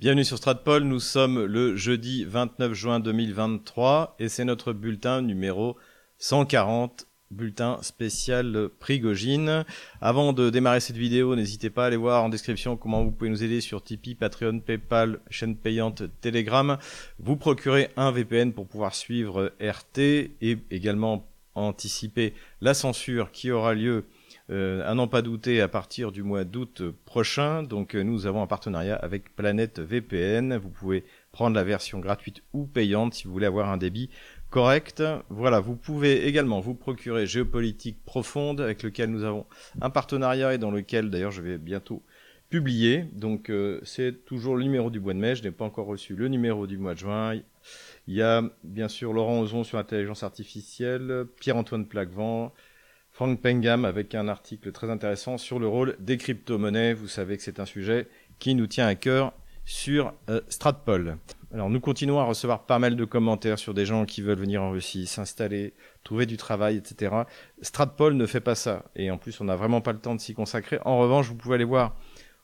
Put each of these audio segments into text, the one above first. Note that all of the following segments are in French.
Bienvenue sur Stratpol, nous sommes le jeudi 29 juin 2023 et c'est notre bulletin numéro 140, bulletin spécial Prigogine. Avant de démarrer cette vidéo, n'hésitez pas à aller voir en description comment vous pouvez nous aider sur Tipeee, Patreon, Paypal, chaîne payante, Telegram. Vous procurez un VPN pour pouvoir suivre RT et également anticiper la censure qui aura lieu à n'en pas douter à partir du mois d'août prochain. Donc euh, nous avons un partenariat avec Planète VPN. Vous pouvez prendre la version gratuite ou payante si vous voulez avoir un débit correct. Voilà, vous pouvez également vous procurer Géopolitique Profonde avec lequel nous avons un partenariat et dans lequel d'ailleurs je vais bientôt publier. Donc euh, c'est toujours le numéro du mois de mai, je n'ai pas encore reçu le numéro du mois de juin. Il y a bien sûr Laurent Ozon sur l'intelligence artificielle, Pierre-Antoine Plaquevent, Frank Pengam avec un article très intéressant sur le rôle des crypto-monnaies. Vous savez que c'est un sujet qui nous tient à cœur sur euh, Stratpol. Alors nous continuons à recevoir pas mal de commentaires sur des gens qui veulent venir en Russie, s'installer, trouver du travail, etc. Stratpol ne fait pas ça. Et en plus, on n'a vraiment pas le temps de s'y consacrer. En revanche, vous pouvez aller voir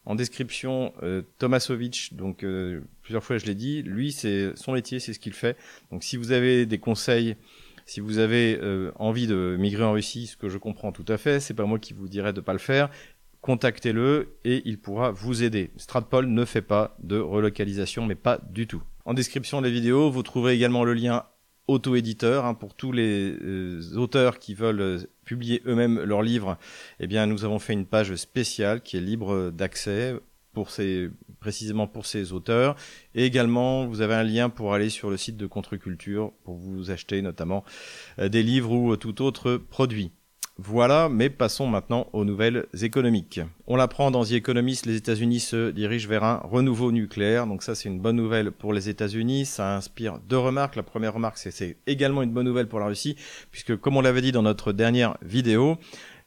en description euh, Tomasovic, donc euh, plusieurs fois je l'ai dit, lui c'est son métier, c'est ce qu'il fait. Donc si vous avez des conseils si vous avez euh, envie de migrer en Russie, ce que je comprends tout à fait, c'est pas moi qui vous dirais de pas le faire. Contactez-le et il pourra vous aider. Stratpol ne fait pas de relocalisation, mais pas du tout. En description de la vidéo, vous trouverez également le lien auto-éditeur hein, pour tous les euh, auteurs qui veulent euh, publier eux-mêmes leurs livres. Eh bien, nous avons fait une page spéciale qui est libre d'accès pour ces, précisément pour ces auteurs. Et également, vous avez un lien pour aller sur le site de Contre-Culture pour vous acheter notamment euh, des livres ou tout autre produit. Voilà, mais passons maintenant aux nouvelles économiques. On l'apprend dans The Economist, les États-Unis se dirigent vers un renouveau nucléaire. Donc ça, c'est une bonne nouvelle pour les États-Unis. Ça inspire deux remarques. La première remarque, c'est également une bonne nouvelle pour la Russie, puisque comme on l'avait dit dans notre dernière vidéo,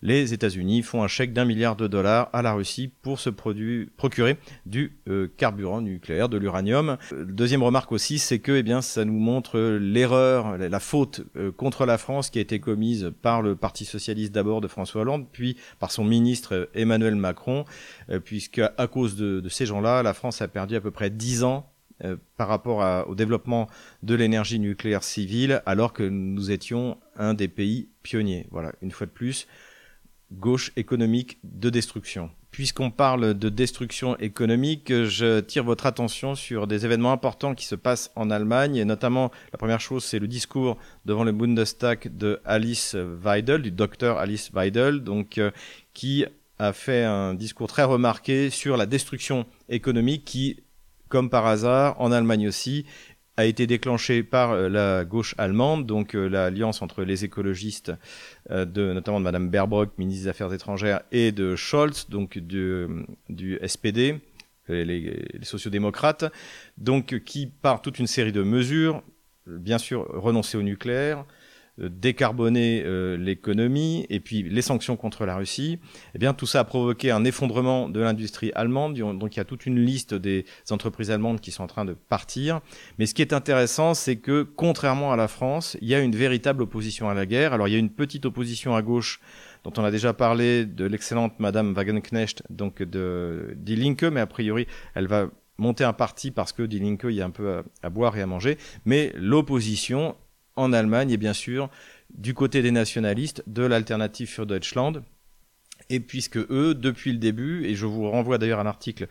les États-Unis font un chèque d'un milliard de dollars à la Russie pour se procurer du euh, carburant nucléaire, de l'uranium. Euh, deuxième remarque aussi, c'est que eh bien, ça nous montre l'erreur, la faute euh, contre la France qui a été commise par le Parti socialiste d'abord de François Hollande, puis par son ministre Emmanuel Macron, puisque à cause de, ces gens-là, la France a perdu à peu près dix ans par rapport au développement de l'énergie nucléaire civile, alors que nous étions un des pays pionniers. Voilà, une fois de plus, gauche économique de destruction. Puisqu'on parle de destruction économique, je tire votre attention sur des événements importants qui se passent en Allemagne, et notamment la première chose, c'est le discours devant le Bundestag de Alice Weidel, du docteur Alice Weidel, donc euh, qui a fait un discours très remarqué sur la destruction économique qui, comme par hasard, en Allemagne aussi, a été déclenché par euh, la gauche allemande, donc euh, l'alliance entre les écologistes, euh, de, notamment de Madame Baerbock, ministre des Affaires étrangères, et de Scholz, donc du, SPD, les, les, sociodémocrates, donc qui par toute une série de mesures, bien sûr renoncer au nucléaire, décarboner euh, l'économie et puis les sanctions contre la Russie, eh bien tout ça a provoqué un effondrement de l'industrie allemande. Donc il y a toute une liste des entreprises allemandes qui sont en train de partir. Mais ce qui est intéressant, c'est que contrairement à la France, il y a une véritable opposition à la guerre. Alors il y a une petite opposition à gauche dont on a déjà parlé de l'excellente Madame Wagenknecht, donc de Die Linke, mais a priori elle va monter un parti parce que Die Linke, il y a un peu à boire et à manger. Mais l'opposition en Allemagne et bien sûr du côté des nationalistes de l'alternative für Deutschland. Et puisque eux, depuis le début, et je vous renvoie d'ailleurs à un article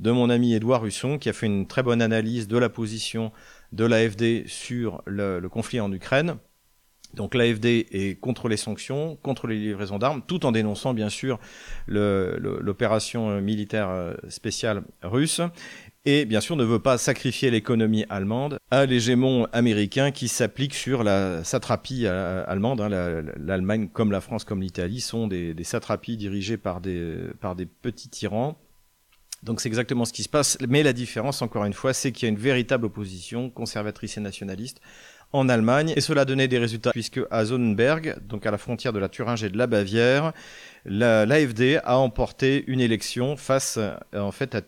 de mon ami Édouard Husson qui a fait une très bonne analyse de la position de l'AFD sur le, conflit en Ukraine. Donc l'AFD est contre les sanctions, contre les livraisons d'armes, tout en dénonçant bien sûr l'opération militaire euh, spéciale russe et bien sûr ne veut pas sacrifier l'économie allemande à l'hégémon américain qui s'applique sur la satrapie euh, allemande. Hein. L'Allemagne, comme la France, comme l'Italie, sont des, satrapies dirigées par des, par des petits tyrans. Donc c'est exactement ce qui se passe, mais la différence, encore une fois, c'est qu'il y a une véritable opposition conservatrice et nationaliste en Allemagne, et cela donnait des résultats, puisque à Sonnenberg, donc à la frontière de la Thuringe et de la Bavière, l'AFD a emporté une élection face en fait à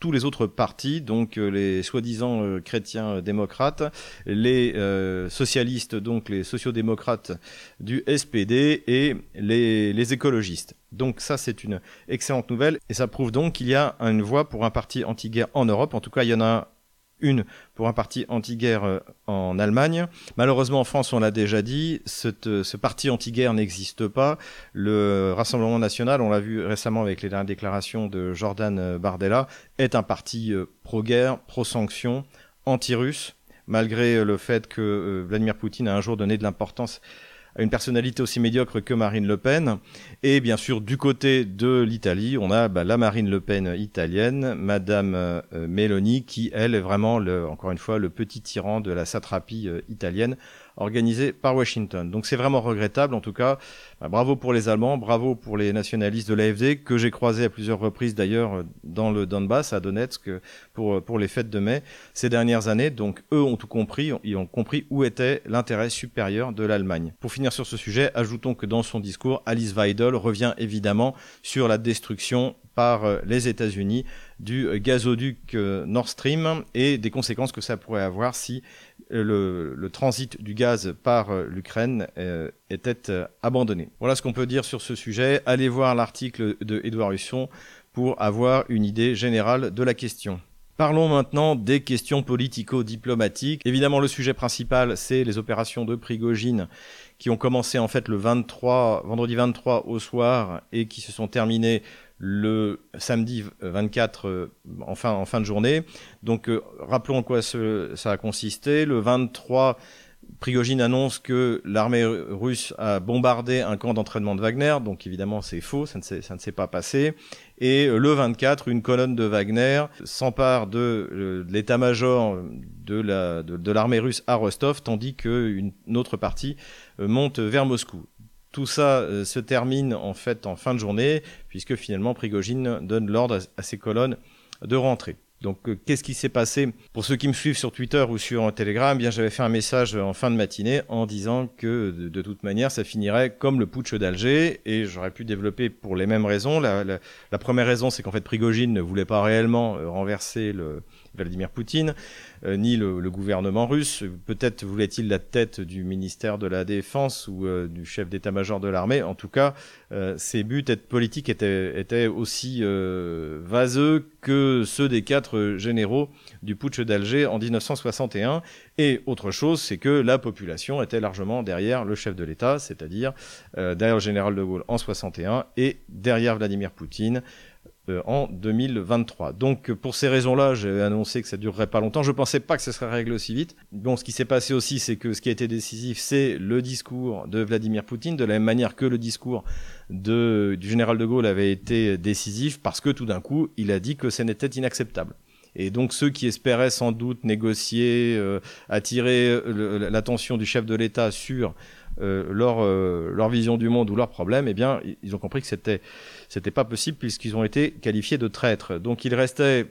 tous les autres partis, donc euh, les soi-disant euh, chrétiens démocrates, les socialistes, donc les sociodémocrates du SPD et les, les écologistes. Donc ça, c'est une excellente nouvelle et ça prouve donc qu'il y a une voie pour un parti anti-guerre en Europe. En tout cas, il y en a une pour un parti anti-guerre euh, en Allemagne. Malheureusement, en France, on l'a déjà dit, euh, ce parti anti-guerre n'existe pas. Le Rassemblement national, on l'a vu récemment avec les dernières déclarations de Jordan euh, Bardella, est un parti pro-guerre, pro-sanction, anti-russe, malgré le fait que Vladimir Poutine a un jour donné de l'importance à une personnalité aussi médiocre que Marine Le Pen. Et bien sûr, du côté de l'Italie, on a bah, la Marine Le Pen italienne, Madame euh, Meloni, qui, elle, est vraiment, le, encore une fois, le petit tyran de la satrapie euh, italienne organisée par Washington. Donc c'est vraiment regrettable. En tout cas, bah, bravo pour les Allemands, bravo pour les nationalistes de l'AFD, que j'ai croisés à plusieurs reprises d'ailleurs dans le Donbass, à Donetsk, pour, pour les fêtes de mai ces dernières années. Donc eux ont tout compris, ils ont compris où était l'intérêt supérieur de l'Allemagne. Pour finir sur ce sujet, ajoutons que dans son discours, Alice Weidel revient évidemment sur la destruction par euh, les États-Unis du gazoduc euh, Nord Stream et des conséquences que ça pourrait avoir si euh, le, transit du gaz par l'Ukraine était abandonné. Voilà ce qu'on peut dire sur ce sujet. Allez voir l'article de Édouard Husson pour avoir une idée générale de la question. Parlons maintenant des questions politico-diplomatiques. Évidemment, le sujet principal, c'est les opérations de Prigogine qui ont commencé en fait le 23, vendredi 23 au soir et qui se sont terminées le samedi 24 euh, en, fin, de journée. Donc euh, rappelons en quoi ça a consisté. Le 23, Prigogine annonce que l'armée russe a bombardé un camp d'entraînement de Wagner, donc évidemment c'est faux, ça ne s'est pas passé. Et euh, le 24, une colonne de Wagner s'empare de, l'état-major de l'armée russe à Rostov, tandis qu'une autre partie monte vers Moscou. Tout ça euh, se termine en fait en fin de journée, puisque finalement Prigogine donne l'ordre à, ses colonnes de rentrer. Donc, euh, qu'est-ce qui s'est passé? Pour ceux qui me suivent sur Twitter ou sur Telegram, eh bien j'avais fait un message en fin de matinée en disant que de, toute manière, ça finirait comme le putsch d'Alger, et j'aurais pu développer pour les mêmes raisons. La, la première raison, c'est qu'en fait, Prigogine ne voulait pas réellement euh, renverser le, Vladimir Poutine, euh, ni le, gouvernement russe. Peut-être voulait-il la tête du ministère de la Défense ou euh, du chef d'état-major de l'armée. En tout cas, euh, ses buts politiques étaient, aussi vaseux que ceux des quatre généraux du putsch d'Alger en 1961. Et autre chose, c'est que la population était largement derrière le chef de l'État, c'est-à-dire derrière le général de Gaulle en 61 et derrière Vladimir Poutine euh, en 2023. Donc pour ces raisons-là, j'ai annoncé que ça durerait pas longtemps. Je pensais pas que ça serait réglé aussi vite. Bon, ce qui s'est passé aussi, c'est que ce qui a été décisif, c'est le discours de Vladimir Poutine, de la même manière que le discours du général de Gaulle avait été décisif, parce que tout d'un coup, il a dit que ce n'était inacceptable. Et donc ceux qui espéraient sans doute négocier, euh, attirer l'attention du chef de l'État sur euh, leur, euh, leur vision du monde ou leurs problèmes, eh bien, ils ont compris que c'était c'était pas possible puisqu'ils ont été qualifiés de traîtres. Donc il restait,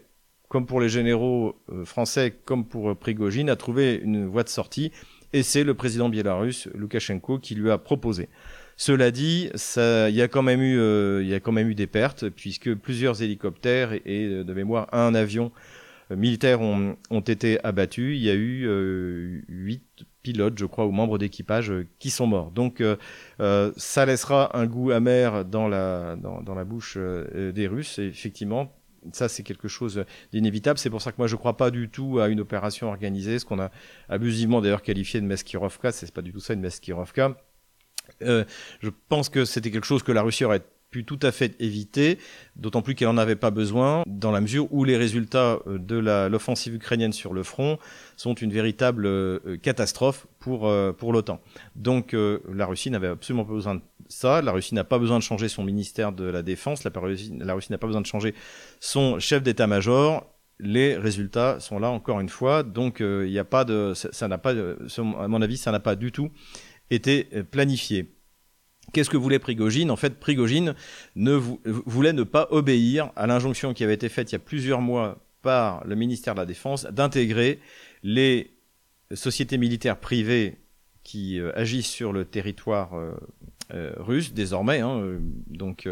comme pour les généraux euh, français, comme pour Prigogine, à trouver une voie de sortie. Et c'est le président biélorusse, Loukachenko, qui lui a proposé. Cela dit, il y a quand même eu, il a quand même eu des pertes puisque plusieurs hélicoptères et, de mémoire un avion militaire ont, ont, été abattus. Il y a eu huit pilotes, je crois, ou membres d'équipage euh, qui sont morts. Donc euh, euh, ça laissera un goût amer dans la, dans, la bouche des Russes. Et effectivement, ça c'est quelque chose d'inévitable. C'est pour ça que moi je ne crois pas du tout à une opération organisée, ce qu'on a abusivement d'ailleurs qualifié de Meskirovka. C'est pas du tout ça une Meskirovka. je pense que c'était quelque chose que la Russie aurait tout à fait éviter, d'autant plus qu'elle n'en avait pas besoin, dans la mesure où les résultats euh, de l'offensive ukrainienne sur le front sont une véritable euh, catastrophe pour, euh, pour l'OTAN. Donc la Russie n'avait absolument pas besoin de ça, la Russie n'a pas besoin de changer son ministère de la Défense, la, Russie, n'a pas besoin de changer son chef d'état-major, les résultats sont là encore une fois, donc il n'y a pas de, ça n'a pas, à mon avis, ça n'a pas du tout été planifié. Qu'est-ce que voulait Prigogine? En fait, Prigogine ne voulait ne pas obéir à l'injonction qui avait été faite il y a plusieurs mois par le ministère de la Défense d'intégrer les sociétés militaires privées qui euh, agissent sur le territoire euh, russes désormais, hein, donc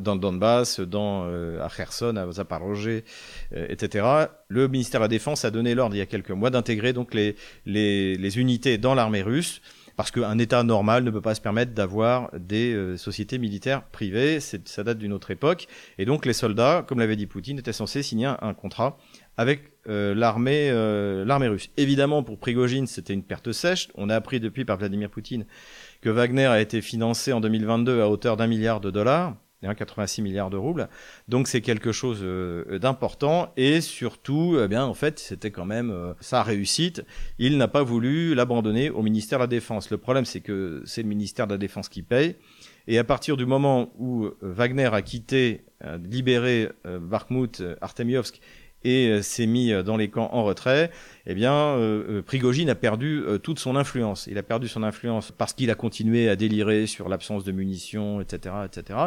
dans le Donbass, dans à Kherson, à Zaporozhye, etc. Le ministère de la Défense a donné l'ordre il y a quelques mois d'intégrer donc les unités dans l'armée russe parce qu'un État normal ne peut pas se permettre d'avoir des euh, sociétés militaires privées, ça date d'une autre époque, et donc les soldats, comme l'avait dit Poutine, étaient censés signer un, contrat avec euh, l'armée euh, l'armée russe. Évidemment, pour Prigogine, c'était une perte sèche. On a appris depuis par Vladimir Poutine que Wagner a été financé en 2022 à hauteur d'un milliard de dollars. 86 milliards de roubles. Donc c'est quelque chose euh, d'important et surtout, eh bien en fait, c'était quand même euh, sa réussite. Il n'a pas voulu l'abandonner au ministère de la Défense. Le problème, c'est que c'est le ministère de la Défense qui paye. Et à partir du moment où euh, Wagner a quitté, libéré Bakhmut, Artemiovsk et euh, s'est mis euh, dans les camps en retrait, eh bien, euh, Prigogine a perdu toute son influence. Il a perdu son influence parce qu'il a continué à délirer sur l'absence de munitions, etc., etc.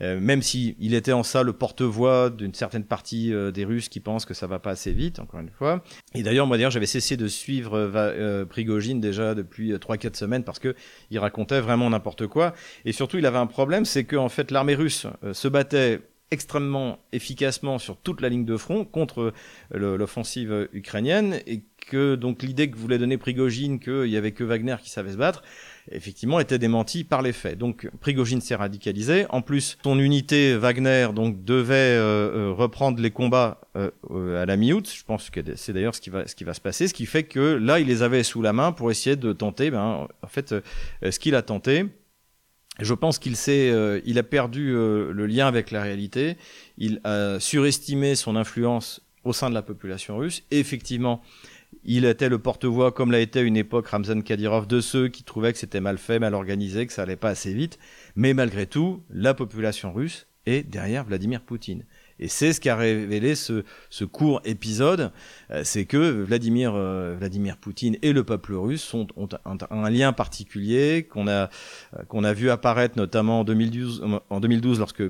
même si il était en ça le porte-voix d'une certaine partie des Russes qui pensent que ça va pas assez vite, encore une fois. Et d'ailleurs, moi, d'ailleurs, j'avais cessé de suivre Prigogine déjà depuis 3-4 semaines parce que il racontait vraiment n'importe quoi. Et surtout, il avait un problème, c'est que en fait, l'armée russe se battait extrêmement efficacement sur toute la ligne de front contre l'offensive ukrainienne et que donc l'idée que voulait donner Prigogine qu'il y avait que Wagner qui savait se battre effectivement était démentie par les faits. Donc Prigogine s'est radicalisé. En plus, son unité Wagner donc devait euh, euh, reprendre les combats euh, à la mi-août. Je pense que c'est d'ailleurs ce qui va ce qui va se passer, ce qui fait que là il les avait sous la main pour essayer de tenter. Ben, en fait, ce qu'il a tenté, je pense qu'il euh, a perdu euh, le lien avec la réalité. Il a surestimé son influence au sein de la population russe. Et effectivement, il était le porte-voix, comme l'a été à une époque Ramzan Kadyrov, de ceux qui trouvaient que c'était mal fait, mal organisé, que ça allait pas assez vite. Mais malgré tout, la population russe est derrière Vladimir Poutine. Et c'est ce qui a révélé ce, ce court épisode, euh, c'est que Vladimir, euh, Vladimir Poutine et le peuple russe ont, ont un, lien particulier qu'on a, euh, qu'on a vu apparaître notamment en 2012, en 2012 lorsque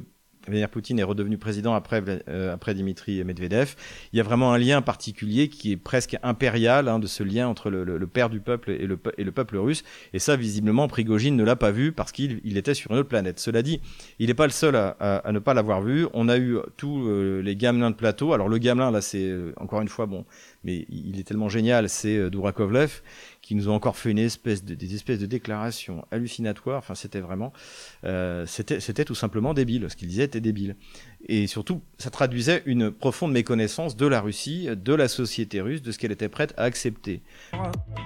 Vladimir Poutine est redevenu président après, euh, après Dimitri Medvedev. Il y a vraiment un lien particulier qui est presque impérial hein, de ce lien entre le, le, père du peuple et le, et le peuple russe. Et ça, visiblement, Prigogine ne l'a pas vu parce qu'il il était sur une autre planète. Cela dit, il n'est pas le seul à, à, ne pas l'avoir vu. On a eu tous euh, les gamelins de plateau. Alors le gamelin, là, c'est euh, encore une fois bon, mais il est tellement génial, c'est Dourakovlev qui nous ont encore fait une espèce de, des espèces de déclarations hallucinatoires. Enfin, c'était vraiment, euh, c'était, tout simplement débile. Ce qu'il disait était débile. Et surtout, ça traduisait une profonde méconnaissance de la Russie, de la société russe, de ce qu'elle était prête à accepter.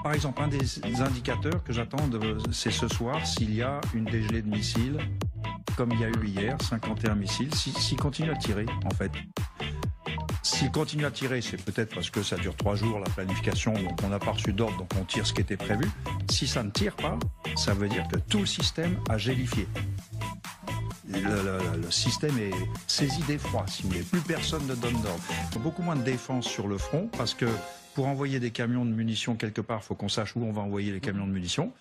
Par exemple, un des indicateurs que j'attends, c'est ce soir s'il y a une dégelée de missiles, comme il y a eu hier, 51 missiles, s'il continue à tirer, en fait. S'il continue à tirer, c'est peut-être parce que ça dure trois jours, la planification, donc on n'a pas reçu d'ordre, donc on tire ce qui était prévu. Si ça ne tire pas, ça veut dire que tout le système a gélifié. Le, système est saisi d'effroi, si vous voulez. Plus personne ne donne d'ordre. Beaucoup moins de défense sur le front, parce que pour envoyer des camions de munitions quelque part, il faut qu'on sache où on va envoyer les camions de munitions.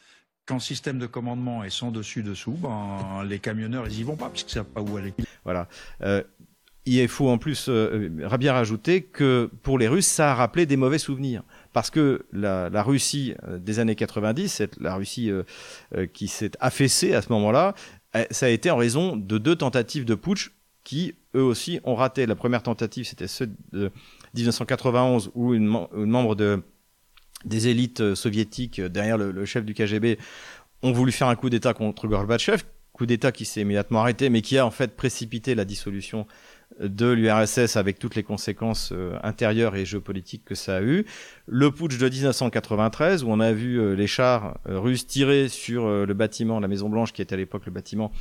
Quand le système de commandement est sans dessus-dessous, ben, les camionneurs, ils y vont pas, puisqu'ils savent pas où aller. Voilà. Euh, il faut en plus euh, bien rajouter que pour les Russes, ça a rappelé des mauvais souvenirs. Parce que la, Russie euh, des années 90, la Russie euh, euh, qui s'est affaissée à ce moment-là, ça a été en raison de deux tentatives de putsch qui, eux aussi, ont raté. La première tentative, c'était celle de 1991, où une, membre de, des élites soviétiques, derrière le, le chef du KGB, ont voulu faire un coup d'État contre Gorbatchev, coup d'État qui s'est immédiatement arrêté, mais qui a en fait précipité la dissolution de l'URSS avec toutes les conséquences euh, intérieures et géopolitiques que ça a eu. Le putsch de 1993 où on a vu euh, les chars euh, russes tirer sur le bâtiment, la Maison Blanche qui était à l'époque le bâtiment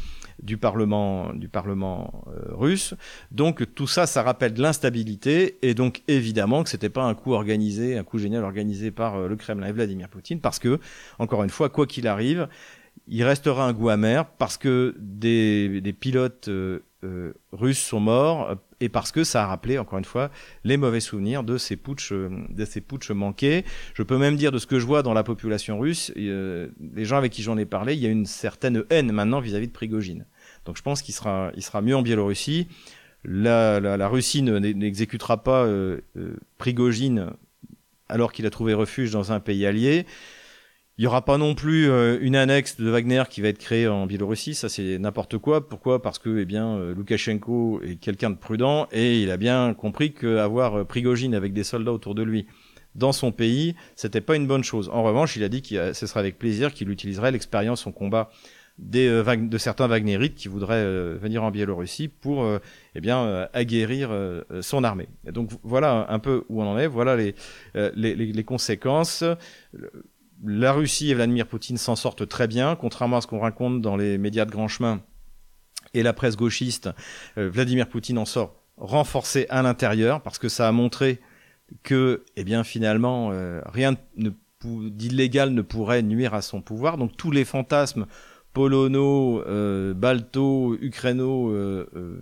du Parlement, du Parlement russe. Donc tout ça, ça rappelle de l'instabilité et donc évidemment que c'était pas un coup organisé, un coup génial organisé par le Kremlin et Vladimir Poutine parce que encore une fois, quoi qu'il arrive, il restera un goût amer parce que des, des pilotes euh, russes sont morts et parce que ça a rappelé encore une fois les mauvais souvenirs de ces putsch euh, de ces manqués. Je peux même dire de ce que je vois dans la population russe, euh, les gens avec qui j'en ai parlé, il y a une certaine haine maintenant vis-à-vis de Prigogine. Donc je pense qu'il sera, il sera mieux en Biélorussie. La, la, la Russie n'exécutera pas Prigogine alors qu'il a trouvé refuge dans un pays allié Il n'y aura pas non plus euh, une annexe de Wagner qui va être créée en Biélorussie, ça c'est n'importe quoi. Pourquoi? Parce que eh bien euh, Loukachenko est quelqu'un de prudent et il a bien compris qu'avoir euh, Prigogine avec des soldats autour de lui dans son pays, c'était pas une bonne chose. En revanche, il a dit que ce serait avec plaisir qu'il utiliserait l'expérience en combat des, de certains Wagnerites qui voudraient venir en Biélorussie pour eh bien aguerrir son armée. donc voilà un peu où on en est. Voilà les, les, les conséquences la Russie et Vladimir Poutine s'en sortent très bien, contrairement à ce qu'on raconte dans les médias de grand chemin et la presse gauchiste. Euh, Vladimir Poutine en sort renforcé à l'intérieur parce que ça a montré que, eh bien, finalement, euh, rien d'illégal ne pourrait nuire à son pouvoir. Donc tous les fantasmes polono, euh, balto, ukraino, euh, euh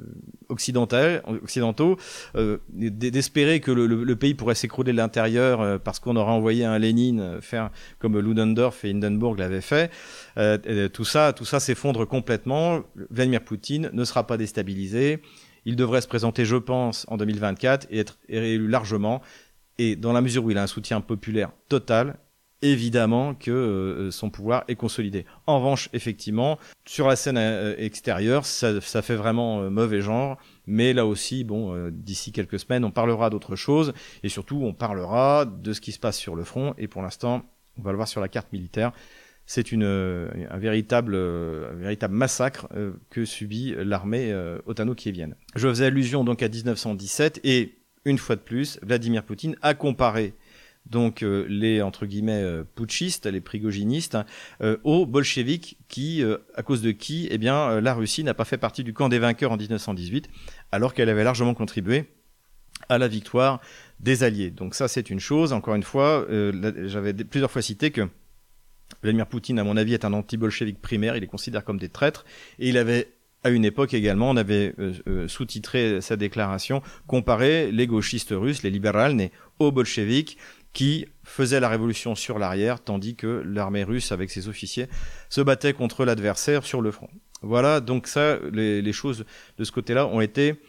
occidentaux, euh, d'espérer que le, pays pourrait s'écrouler de l'intérieur euh, parce qu'on aurait envoyé un Lénine faire comme Ludendorff et Hindenburg l'avaient fait. tout ça, tout ça s'effondre complètement. Vladimir Poutine ne sera pas déstabilisé. Il devrait se présenter, je pense, en 2024 et être réélu largement. Et dans la mesure où il a un soutien populaire total, évidemment que euh, son pouvoir est consolidé. En revanche, effectivement, sur la scène euh, extérieure, ça, ça, fait vraiment euh, mauvais genre. Mais là aussi, bon, d'ici quelques semaines, on parlera d'autre chose et surtout, on parlera de ce qui se passe sur le front. Et pour l'instant, on va le voir sur la carte militaire. C'est une un véritable un véritable massacre que subit l'armée otano-kievienne. Je faisais allusion donc à 1917 et une fois de plus, Vladimir Poutine a comparé donc euh, les entre guillemets euh, putschistes, les prigoginistes, euh, aux bolcheviks qui, à cause de qui, eh bien, la Russie n'a pas fait partie du camp des vainqueurs en 1918, alors qu'elle avait largement contribué à la victoire des Alliés. Donc ça, c'est une chose. Encore une fois, j'avais plusieurs fois cité que Vladimir Poutine, à mon avis, est un anti-bolchevique primaire. Il les considère comme des traîtres, et il avait à une époque également, on avait sous-titré sa déclaration, comparé les gauchistes russes, les libérales, aux bolcheviks, qui faisait la révolution sur l'arrière, tandis que l'armée russe, avec ses officiers, se battait contre l'adversaire sur le front. Voilà, donc ça, les, choses de ce côté-là ont été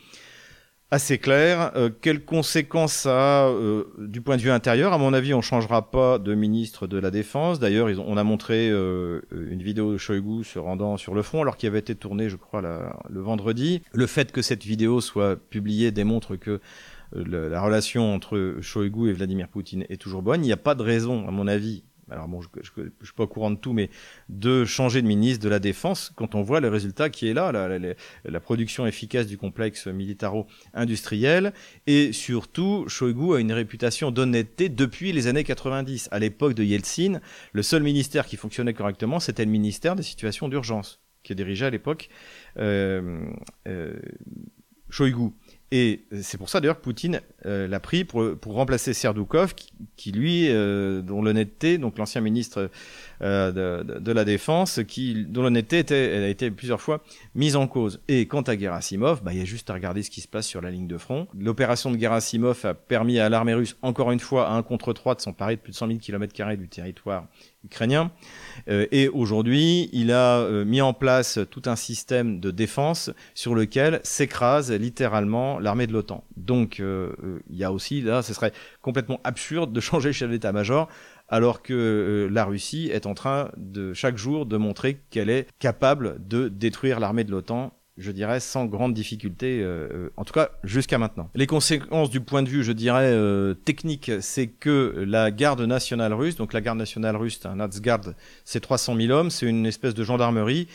assez claires. Euh, quelles conséquences ça a euh, du point de vue intérieur? À mon avis, on ne changera pas de ministre de la Défense. D'ailleurs, on a montré euh, une vidéo de Shoigu se rendant sur le front, alors qu'il avait été tourné, je crois, le vendredi. Le fait que cette vidéo soit publiée démontre que la relation entre Shoigu et Vladimir Poutine est toujours bonne. Il n'y a pas de raison, à mon avis, alors bon, je ne suis pas au courant de tout, mais de changer de ministre de la Défense quand on voit le résultat qui est là, la, production efficace du complexe militaro-industriel, et surtout, Shoigu a une réputation d'honnêteté depuis les années 90. À l'époque de Yeltsin, le seul ministère qui fonctionnait correctement, c'était le ministère des situations d'urgence, qui dirigeait à l'époque euh, euh, Shoigu. Et c'est pour ça d'ailleurs que Poutine euh, l'a pris pour, remplacer Serdoukov, qui, qui lui, euh, dont l'honnêteté, donc l'ancien ministre euh, de, la Défense, qui, dont l'honnêteté a été plusieurs fois mise en cause. Et quant à Gerasimov, bah, il y a juste à regarder ce qui se passe sur la ligne de front. L'opération de Gerasimov a permis à l'armée russe, encore une fois, à un contre trois, de s'emparer de plus de 100 000 km du territoire ukrainien. Euh, et aujourd'hui, il a euh, mis en place tout un système de défense sur lequel s'écrase littéralement l'armée de l'OTAN. Donc, il y a aussi, là, ce serait complètement absurde de changer le chef d'état-major alors que la Russie est en train de chaque jour de montrer qu'elle est capable de détruire l'armée de l'OTAN je dirais, sans grande difficulté, euh, euh, en tout cas jusqu'à maintenant. Les conséquences du point de vue, je dirais, euh, technique, c'est que la garde nationale russe, donc la garde nationale russe, un Nadzgard, c'est 300 000 hommes, c'est une espèce de gendarmerie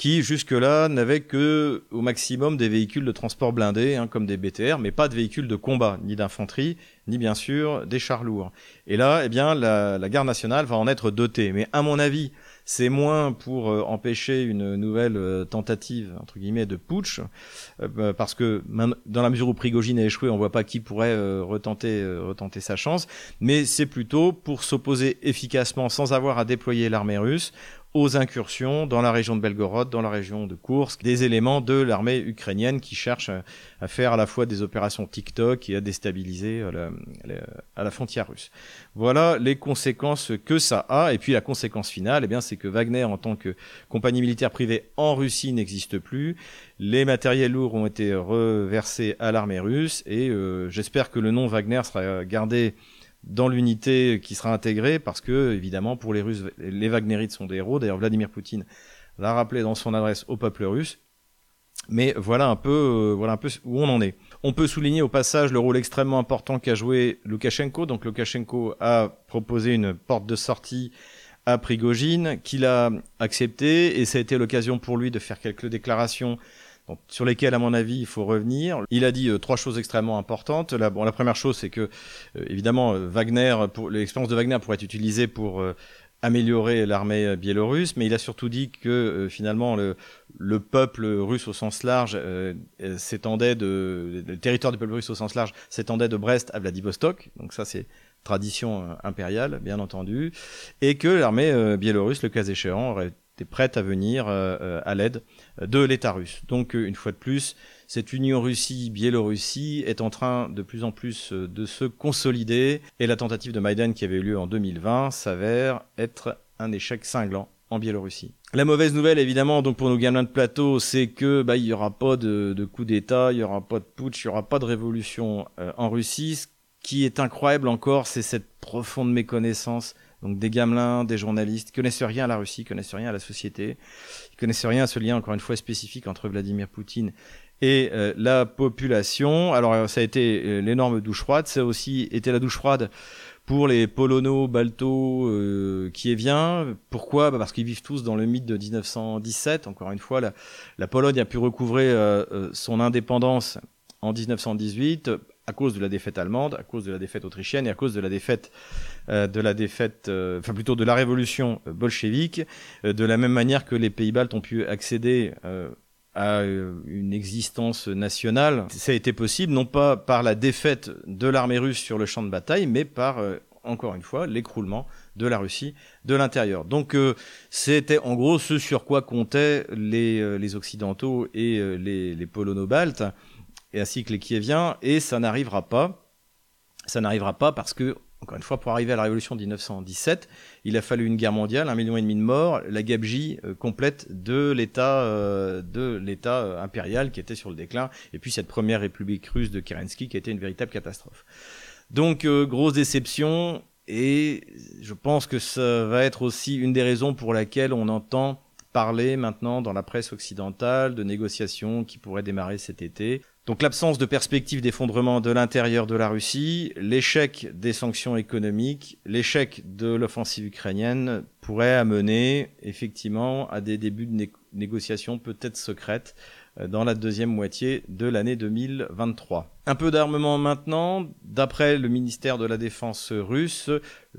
qui jusque-là n'avait que au maximum des véhicules de transport blindés, hein, comme des BTR, mais pas de véhicules de combat, ni d'infanterie, ni bien sûr des chars lourds. Et là, eh bien, la, la garde nationale va en être dotée. Mais à mon avis, c'est moins pour euh, empêcher une nouvelle euh, tentative entre guillemets de putsch, euh, bah, parce que dans la mesure où Prigogine a échoué, on voit pas qui pourrait retenter retenter sa chance, mais c'est plutôt pour s'opposer efficacement sans avoir à déployer l'armée russe aux incursions dans la région de Belgorod, dans la région de Kursk, des éléments de l'armée ukrainienne qui cherchent à faire à la fois des opérations TikTok et à déstabiliser la, à la frontière russe. Voilà les conséquences que ça a. Et puis la conséquence finale, eh bien, c'est que Wagner, en tant que compagnie militaire privée en Russie, n'existe plus. Les matériels lourds ont été reversés à l'armée russe et euh, j'espère que le nom Wagner sera gardé dans l'unité qui sera intégrée parce que évidemment pour les Russes les Wagnerites sont des héros. D'ailleurs Vladimir Poutine l'a rappelé dans son adresse au peuple russe. Mais voilà un peu euh, voilà un peu où on en est. On peut souligner au passage le rôle extrêmement important qu'a joué Loukachenko. Donc Loukachenko a proposé une porte de sortie à Prigogine qu'il a accepté et ça a été l'occasion pour lui de faire quelques déclarations sur lesquels, à mon avis, il faut revenir. Il a dit euh, trois choses extrêmement importantes. La, première chose, c'est que, euh, évidemment, euh, Wagner, l'expérience de Wagner pourrait être utilisée pour améliorer l'armée biélorusse, mais il a surtout dit que finalement le, le, peuple russe au sens large s'étendait de le territoire du peuple russe au sens large s'étendait de Brest à Vladivostok. Donc ça c'est tradition impériale bien entendu, et que l'armée biélorusse, le cas échéant, aurait été prête à venir à l'aide de l'État russe. Donc euh, une fois de plus, cette union Russie-Biélorussie est en train de plus en plus euh, de se consolider et la tentative de Maïdan qui avait eu lieu en 2020 s'avère être un échec cinglant en Biélorussie. La mauvaise nouvelle, évidemment, donc pour nos gamins de plateau, c'est que bah, il y aura pas de, coup d'État, il y aura pas de putsch, il y aura pas de révolution euh, en Russie. Ce qui est incroyable encore, c'est cette profonde méconnaissance donc des gamelins, des journalistes, connaissent rien à la Russie, connaissent rien à la société, ils connaissent rien à ce lien encore une fois spécifique entre Vladimir Poutine et euh, la population. Alors euh, ça a été euh, l'énorme douche froide, ça a aussi été la douche froide pour les Polono, Balto, euh, vient. Pourquoi? Bah Parce qu'ils vivent tous dans le mythe de 1917. Encore une fois, la Pologne a pu recouvrer son indépendance en 1918 à cause de la défaite allemande, à cause de la défaite autrichienne et à cause de la défaite euh, de la défaite, euh, enfin plutôt de la révolution euh, bolchevique, de la même manière que les pays baltes ont pu accéder à une existence nationale. Ça a été possible non pas par la défaite de l'armée russe sur le champ de bataille, mais par encore une fois l'écroulement de la Russie de l'intérieur. Donc c'était en gros ce sur quoi comptaient les, occidentaux et les, les polono-baltes et ainsi que les Kieviens, et ça n'arrivera pas. Ça n'arrivera pas parce que, encore une fois, pour arriver à la révolution de 1917, il a fallu une guerre mondiale, un million et demi de morts, la gabegie euh, complète de l'État euh, euh, impérial qui était sur le déclin, et puis cette première république russe de Kerensky qui été une véritable catastrophe. Donc grosse déception, et je pense que ça va être aussi une des raisons pour laquelle on entend parler maintenant dans la presse occidentale de négociations qui pourraient démarrer cet été. Donc l'absence de perspective d'effondrement de l'intérieur de la Russie, l'échec des sanctions économiques, l'échec de l'offensive ukrainienne pourraient amener effectivement à des débuts de négociations peut-être secrètes dans la deuxième moitié de l'année 2023. Un peu d'armement maintenant. D'après le ministère de la Défense russe,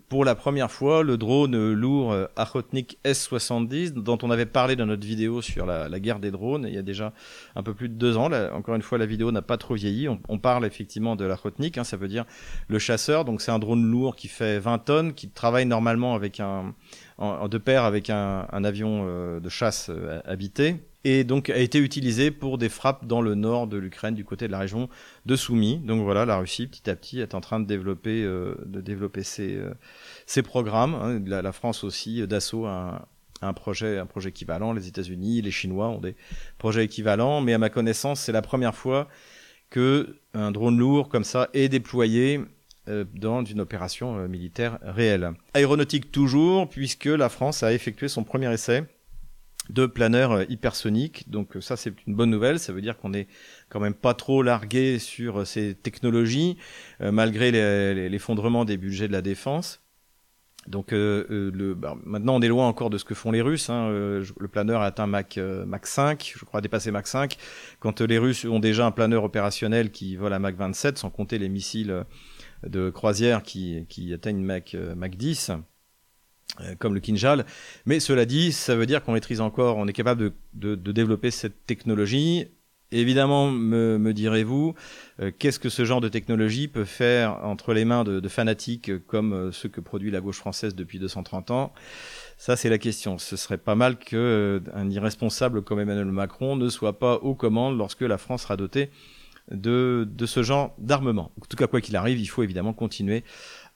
pour la première fois, le drone lourd Akhotnik S-70, dont on avait parlé dans notre vidéo sur la, guerre des drones, il y a déjà un peu plus de deux ans. encore une fois, la vidéo n'a pas trop vieilli. On, parle effectivement de l'Akhotnik, hein, ça veut dire le chasseur. Donc c'est un drone lourd qui fait 20 tonnes, qui travaille normalement avec un, de pair avec un, avion euh, de chasse euh, habité et donc a été utilisé pour des frappes dans le nord de l'Ukraine, du côté de la région de Soumy. Donc voilà, la Russie petit à petit est en train de développer, euh, de développer ses, ses programmes. Hein. La, France aussi, d'assaut a un, un, projet, un projet équivalent. Les États-Unis, les Chinois ont des projets équivalents, mais à ma connaissance, c'est la première fois que un drone lourd comme ça est déployé euh, dans une opération euh, militaire réelle. Aéronautique toujours, puisque la France a effectué son premier essai de planeur euh, hypersonique. Donc ça c'est une bonne nouvelle, ça veut dire qu'on est quand même pas trop largué sur ces technologies, malgré l'effondrement des budgets de la défense. Donc bah, maintenant on est loin encore de ce que font les Russes. Hein. le planeur a atteint Mach, Mach 5, je crois dépassé Mach 5. Quand les Russes ont déjà un planeur opérationnel qui vole à Mach 27, sans compter les missiles de croisière qui, atteignent Mach, euh, Mach 10 euh, comme le Kinjal. Mais cela dit, ça veut dire qu'on maîtrise encore, on est capable de, de, développer cette technologie. Évidemment, me, me direz-vous, euh, qu'est-ce que ce genre de technologie peut faire entre les mains de, fanatiques comme ceux que produit la gauche française depuis 230 ans? Ça, c'est la question. Ce serait pas mal qu'un irresponsable comme Emmanuel Macron ne soit pas aux commandes lorsque la France sera dotée de, de ce genre d'armement. En tout cas, quoi qu'il arrive, il faut évidemment continuer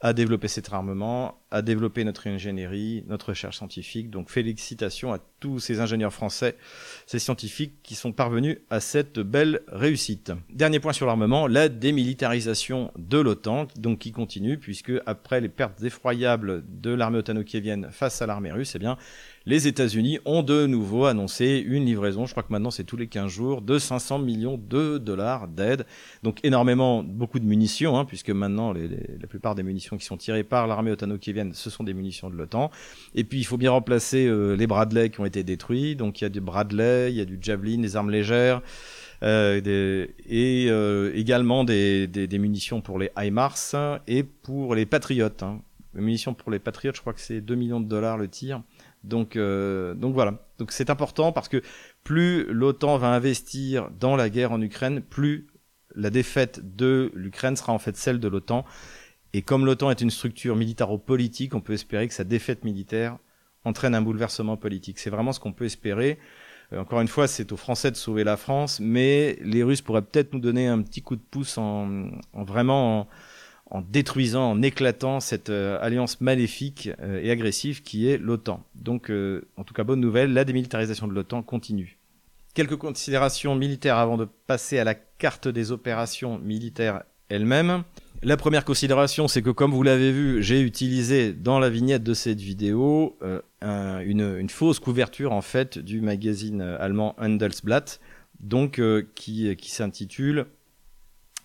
à développer cet armement, à développer notre ingénierie, notre recherche scientifique. Donc félicitations à tous ces ingénieurs français, ces scientifiques qui sont parvenus à cette belle réussite. Dernier point sur l'armement, la démilitarisation de l'OTAN, donc qui continue, puisque après les pertes effroyables de l'armée otano-kievienne face à l'armée russe, eh bien, les États-Unis ont de nouveau annoncé une livraison, je crois que maintenant c'est tous les 15 jours, de 500 millions de dollars d'aide. Donc énormément, beaucoup de munitions, hein, puisque maintenant la plupart des munitions qui sont tirées par l'armée otano-kievienne, ce sont des munitions de l'OTAN. Et puis il faut bien remplacer euh, les Bradley qui ont été détruits. Donc il y a du Bradley, il y a du Javelin, des armes légères. Euh, des, et euh, également des, des, munitions pour les HIMARS et pour les Patriotes. Hein. Les munitions pour les Patriotes, je crois que c'est 2 millions de dollars le tir. Donc, euh, donc voilà. Donc c'est important parce que plus l'OTAN va investir dans la guerre en Ukraine, plus la défaite de l'Ukraine sera en fait celle de l'OTAN. Et comme l'OTAN est une structure militaro-politique, on peut espérer que sa défaite militaire entraîne un bouleversement politique. C'est vraiment ce qu'on peut espérer. Euh, encore une fois, c'est aux Français de sauver la France, mais les Russes pourraient peut-être nous donner un petit coup de pouce en, en vraiment en, en détruisant, en éclatant cette euh, alliance maléfique euh, et agressive qui est l'OTAN. Donc, euh, en tout cas, bonne nouvelle, la démilitarisation de l'OTAN continue. Quelques considérations militaires avant de passer à la carte des opérations militaires elles-mêmes. La première considération, c'est que comme vous l'avez vu, j'ai utilisé dans la vignette de cette vidéo un, une, une, fausse couverture en fait du magazine allemand Handelsblatt, donc qui, qui s'intitule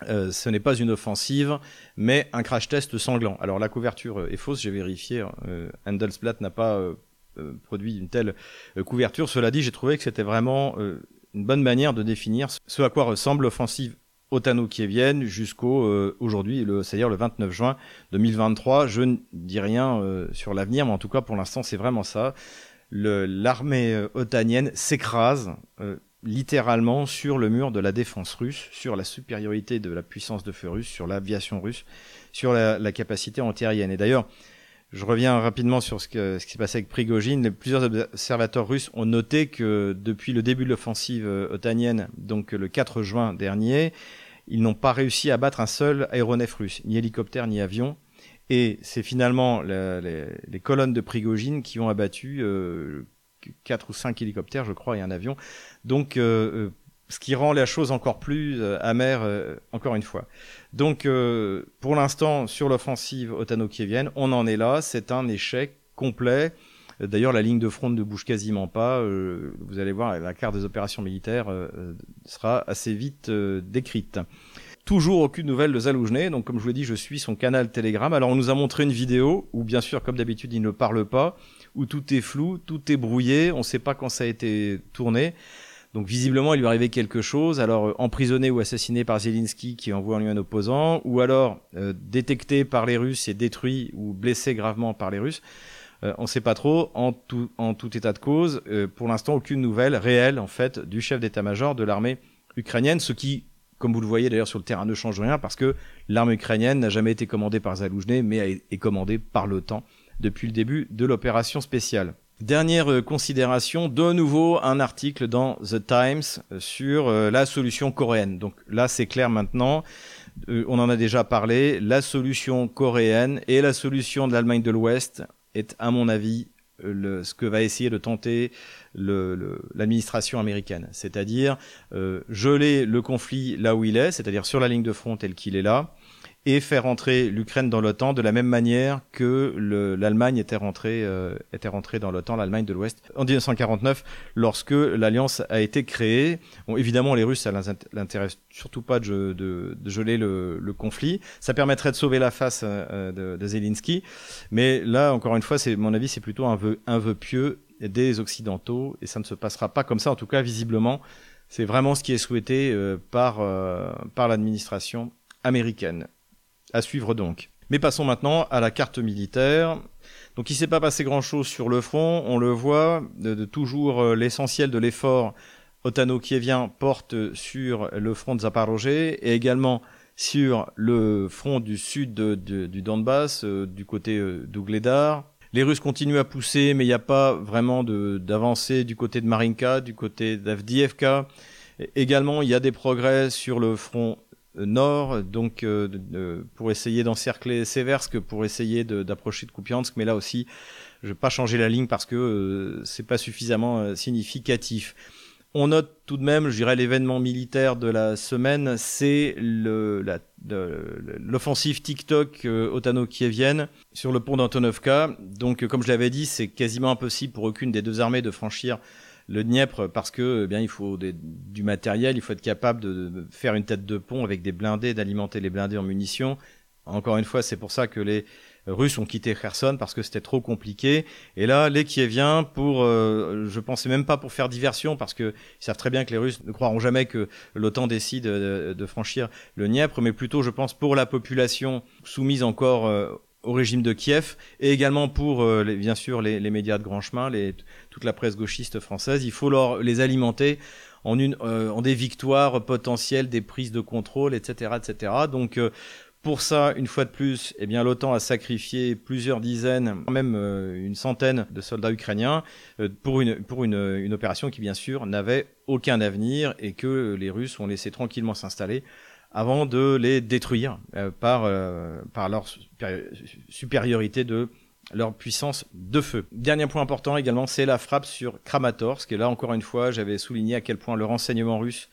euh, ce n'est pas une offensive, mais un crash test sanglant. Alors la couverture est fausse, j'ai vérifié. Euh, Handelsblatt n'a pas euh, euh, produit une telle couverture. Cela dit, j'ai trouvé que c'était vraiment une bonne manière de définir ce à quoi ressemble l'offensive otano-kievienne jusqu'au aujourd'hui, c'est-à-dire le 29 juin 2023. Je ne dis rien sur l'avenir, mais en tout cas pour l'instant c'est vraiment ça. L'armée otanienne s'écrase littéralement sur le mur de la défense russe, sur la supériorité de la puissance de feu russe, sur l'aviation russe, sur la, la, capacité antiaérienne. Et d'ailleurs, je reviens rapidement sur ce, qui s'est passé avec Prigogine. Plusieurs observateurs russes ont noté que depuis le début de l'offensive euh, otanienne, donc le 4 juin dernier, ils n'ont pas réussi à battre un seul aéronef russe, ni hélicoptère ni avion. Et c'est finalement les, colonnes de Prigogine qui ont abattu euh, quatre ou cinq hélicoptères, je crois, et un avion. Donc, euh, euh, ce qui rend la chose encore plus euh, amère, encore une fois. Donc, pour l'instant, sur l'offensive otano-kievienne, on en est là. C'est un échec complet. D'ailleurs, la ligne de front ne bouge quasiment pas. vous allez voir, la carte des opérations militaires sera assez vite décrite. Toujours aucune nouvelle de Zaloujny. Donc, comme je vous l'ai dit, je suis son canal Telegram. Alors, on nous a montré une vidéo où, bien sûr, comme d'habitude, il ne parle pas, où tout est flou, tout est brouillé. On ne sait pas quand ça a été tourné. Donc visiblement, il lui arrivait quelque chose. Alors euh, emprisonné ou assassiné par Zelensky qui envoie en lui un opposant, ou alors euh, détecté par les Russes et détruit ou blessé gravement par les Russes. Euh, on ne sait pas trop. En tout, état de cause, pour l'instant, aucune nouvelle réelle en fait du chef d'état-major de l'armée ukrainienne, ce qui comme vous le voyez d'ailleurs sur le terrain, ne change rien parce que l'armée ukrainienne n'a jamais été commandée par Zaloujny, mais est commandée par l'OTAN depuis le début de l'opération spéciale. Dernière euh, considération, de nouveau un article dans The Times euh, sur euh, la solution coréenne. Donc là, c'est clair maintenant. on en a déjà parlé. La solution coréenne et la solution de l'Allemagne de l'Ouest est, à mon avis, ce que va essayer de tenter l'administration américaine. C'est-à-dire geler le conflit là où il est, c'est-à-dire sur la ligne de front tel qu'il est là, et faire entrer l'Ukraine dans l'OTAN de la même manière que l'Allemagne était rentrée euh, était rentrée dans l'OTAN, l'Allemagne de l'Ouest en 1949 lorsque l'alliance a été créée. Bon, évidemment, les Russes, ça l'intéresse surtout pas de, de, de geler le, le, conflit. Ça permettrait de sauver la face euh, de, de Zelensky, mais là, encore une fois, c'est mon avis, c'est plutôt un vœu, un vœu pieux des occidentaux et ça ne se passera pas comme ça. En tout cas, visiblement, c'est vraiment ce qui est souhaité euh, par euh, par l'administration américaine. À suivre donc. Mais passons maintenant à la carte militaire. Donc il s'est pas passé grand-chose sur le front, on le voit, de, toujours euh, l'essentiel de l'effort otano-kievien porte sur le front de Zaporozhye et également sur le front du sud du Donbass, euh, du côté euh, d'Ougledar. Les Russes continuent à pousser, mais il n'y a pas vraiment d'avancée du côté de Marinka, du côté d'Avdiivka. Également, il y a des progrès sur le front nord, donc pour essayer d'encercler Seversk, pour essayer d'approcher de, Kupiansk, mais là aussi, je vais pas changer la ligne parce que c'est pas suffisamment significatif. On note tout de même, je dirais, l'événement militaire de la semaine, c'est l'offensive TikTok euh, otano-kievienne sur le pont d'Antonovka. Donc, comme je l'avais dit, c'est quasiment impossible pour aucune des deux armées de franchir le Dniepr parce que eh bien il faut du matériel, il faut être capable de faire une tête de pont avec des blindés, d'alimenter les blindés en munitions. Encore une fois, c'est pour ça que les Russes ont quitté Kherson parce que c'était trop compliqué. Et là, les Kieviens, pour, euh, je pensais même pas pour faire diversion, parce qu'ils savent très bien que les Russes ne croiront jamais que l'OTAN décide de, franchir le Dniepr, mais plutôt, je pense, pour la population soumise encore euh, au régime de Kiev, et également pour, euh, les, bien sûr, les, les, médias de grand chemin, les, toute la presse gauchiste française. Il faut leur, les alimenter en, une, en des victoires potentielles, des prises de contrôle, etc., etc. Donc pour ça, une fois de plus, eh bien, l'OTAN a sacrifié plusieurs dizaines, même euh, une centaine de soldats ukrainiens euh, pour, une, pour une, une, opération qui, bien sûr, n'avait aucun avenir et que les Russes ont laissé tranquillement s'installer avant de les détruire euh, par, par leur supériorité de leur puissance de feu. Dernier point important également, c'est la frappe sur Kramatorsk. Et là, encore une fois, j'avais souligné à quel point le renseignement russe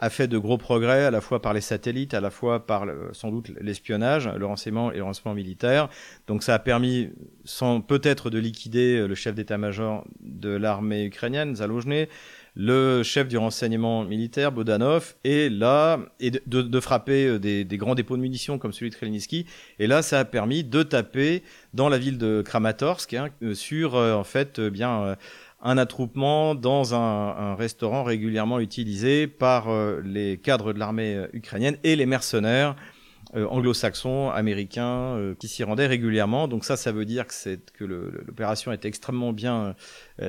a fait de gros progrès, à la fois par les satellites, à la fois par sans doute l'espionnage, le renseignement et le renseignement militaire. Donc ça a permis, sans peut-être de liquider euh, le chef d'état-major de l'armée ukrainienne, Zalojny, le chef du renseignement militaire, Bodanov, et là, et de, frapper euh, des, grands dépôts de munitions comme celui de Krelnitsky. Et là, ça a permis de taper dans la ville de Kramatorsk hein, euh, sur, en fait, bien un attroupement dans un, restaurant régulièrement utilisé par euh, les cadres de l'armée euh, ukrainienne et les mercenaires euh, anglo-saxons, américains, qui s'y rendaient régulièrement. Donc ça, ça veut dire que, l'opération est extrêmement bien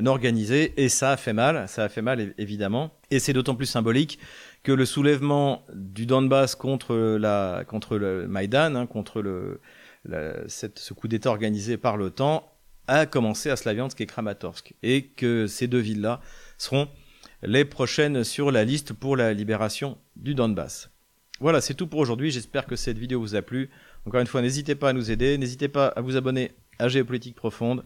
organisée et ça a fait mal, ça a fait mal évidemment. Et c'est d'autant plus symbolique que le soulèvement du Donbass contre, le Maïdan, hein, contre le, ce coup d'État organisé par l'OTAN, a commencé à Slaviansk et Kramatorsk, et que ces deux villes-là seront les prochaines sur la liste pour la libération du Donbass. Voilà, c'est tout pour aujourd'hui. J'espère que cette vidéo vous a plu. Encore une fois, n'hésitez pas à nous aider, n'hésitez pas à vous abonner à Géopolitique Profonde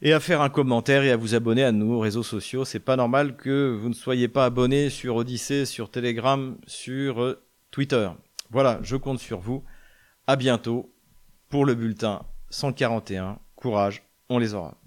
et à faire un commentaire et à vous abonner à nos réseaux sociaux. C'est pas normal que vous ne soyez pas abonné sur Odyssée, sur Telegram, sur euh, Twitter. Voilà, je compte sur vous. À bientôt pour le bulletin 141 Courage, on les aura.